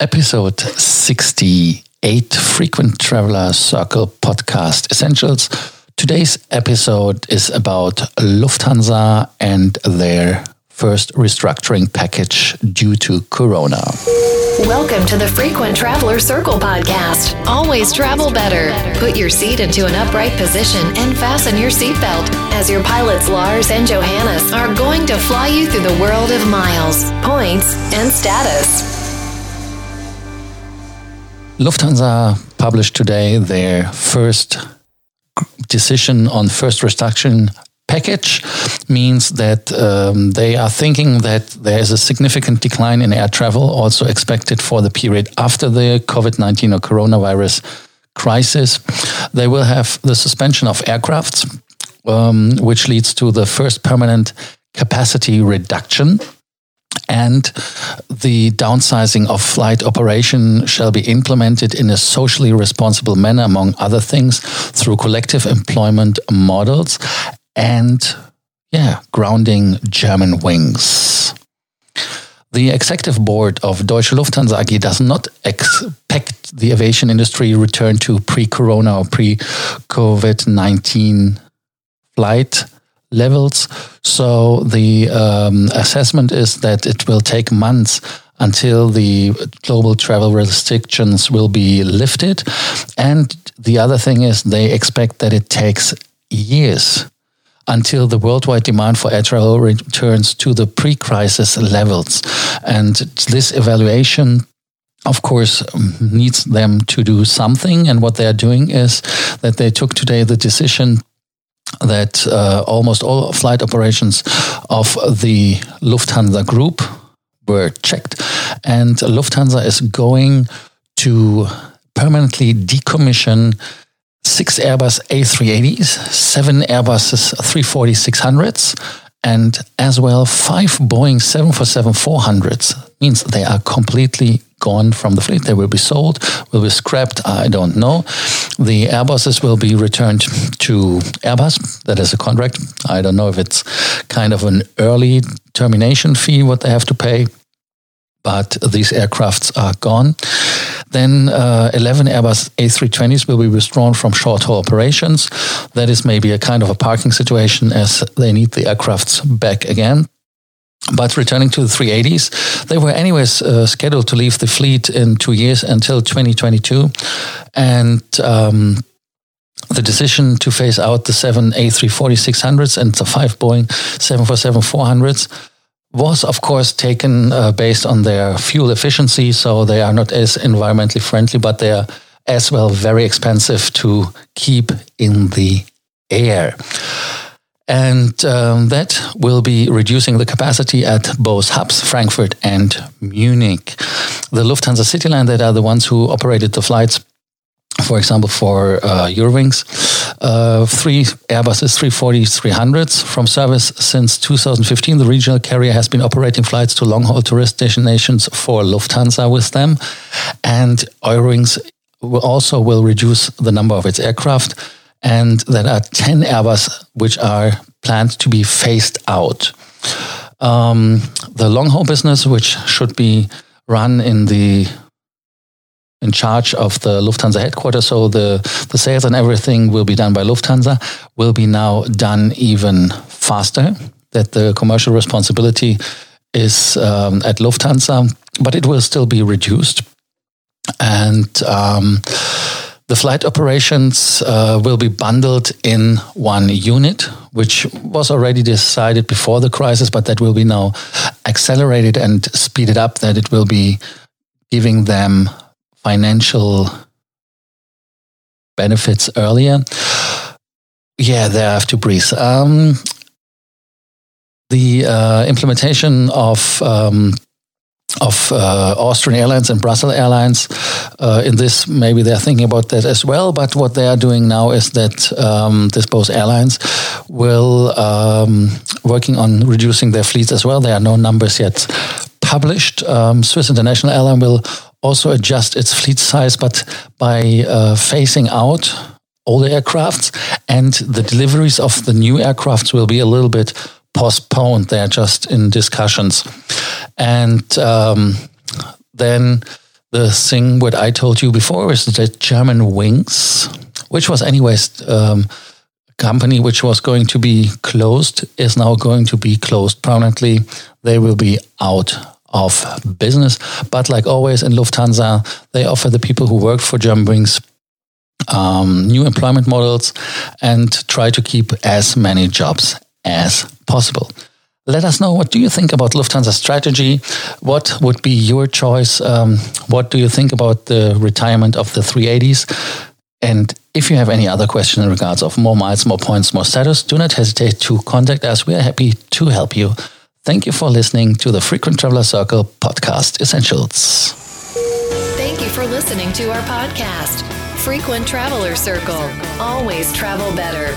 episode 68 Frequent Traveler Circle Podcast Essentials. Today's episode is about Lufthansa and their first restructuring package due to Corona. Welcome to the Frequent Traveler Circle podcast. Always travel better. Put your seat into an upright position and fasten your seatbelt as your pilots Lars and Johannes are going to fly you through the world of miles, points, and status. Lufthansa published today their first decision on first reduction package means that um, they are thinking that there is a significant decline in air travel also expected for the period after the COVID-19 or coronavirus crisis. They will have the suspension of aircrafts, um, which leads to the first permanent capacity reduction and the downsizing of flight operation shall be implemented in a socially responsible manner, among other things, through collective employment models and, yeah, grounding Germanwings. The executive board of Deutsche Lufthansa AG does not expect the aviation industry return to pre-corona or pre-COVID 19 flight levels. So the um, assessment is that it will take months until the global travel restrictions will be lifted. And the other thing is they expect that it takes years until the worldwide demand for air travel returns to the pre-crisis levels. And this evaluation of course, needs them to do something. And what they are doing is that they took today the decision that uh, almost all flight operations of the Lufthansa group were checked, and Lufthansa is going to permanently decommission six Airbus A380s, seven Airbus 340-600s, and as well five Boeing 747-400s. Means they are completely gone from the fleet. They will be sold, will be scrapped. I don't know. The Airbuses will be returned to Airbus. That is a contract. I don't know if it's kind of an early termination fee what they have to pay, but these aircrafts are gone. Then uh, 11 Airbus A320s will be withdrawn from short haul operations. That is maybe a kind of a parking situation as they need the aircrafts back again. But returning to the 380s, they were anyways uh, scheduled to leave the fleet in two years until 2022. And um, the decision to phase out the seven A340-600s and the five Boeing 747-400s was, of course, taken uh, based on their fuel efficiency. So they are not as environmentally friendly, but they are as well very expensive to keep in the air. And um, that will be reducing the capacity at both hubs, Frankfurt and Munich. The Lufthansa CityLine, that are the ones who operated the flights, for example, for uh, Eurowings, uh, three Airbuses 340 300s from service since 2015. The regional carrier has been operating flights to long haul tourist destinations for Lufthansa with them. And Eurowings also will reduce the number of its aircraft and there are 10 Airbus which are planned to be phased out. Um, the long haul business, which should be run in the in charge of the Lufthansa headquarters, so the, the sales and everything will be done by Lufthansa, will be now done even faster. That the commercial responsibility is um, at Lufthansa, but it will still be reduced. And um, the flight operations uh, will be bundled in one unit, which was already decided before the crisis, but that will be now accelerated and speeded up, that it will be giving them financial benefits earlier. Yeah, they have to breathe. Um, the uh, implementation of um, of uh, Austrian Airlines and Brussels Airlines. Uh, in this, maybe they're thinking about that as well. But what they are doing now is that um, this both airlines will um, working on reducing their fleets as well. There are no numbers yet published. Um, Swiss International Airline will also adjust its fleet size, but by uh, phasing out older aircrafts and the deliveries of the new aircrafts will be a little bit postponed. They're just in discussions. And um, then the thing what I told you before is that Germanwings, which was anyways um, a company which was going to be closed, is now going to be closed permanently. They will be out of business. But like always in Lufthansa, they offer the people who work for Germanwings um, new employment models and try to keep as many jobs as possible. Let us know what do you think about Lufthansa strategy? What would be your choice? Um, what do you think about the retirement of the 380s? And if you have any other question in regards of more miles, more points, more status, do not hesitate to contact us. We are happy to help you. Thank you for listening to the Frequent Traveler Circle podcast essentials. Thank you for listening to our podcast, Frequent Traveler Circle. Always travel better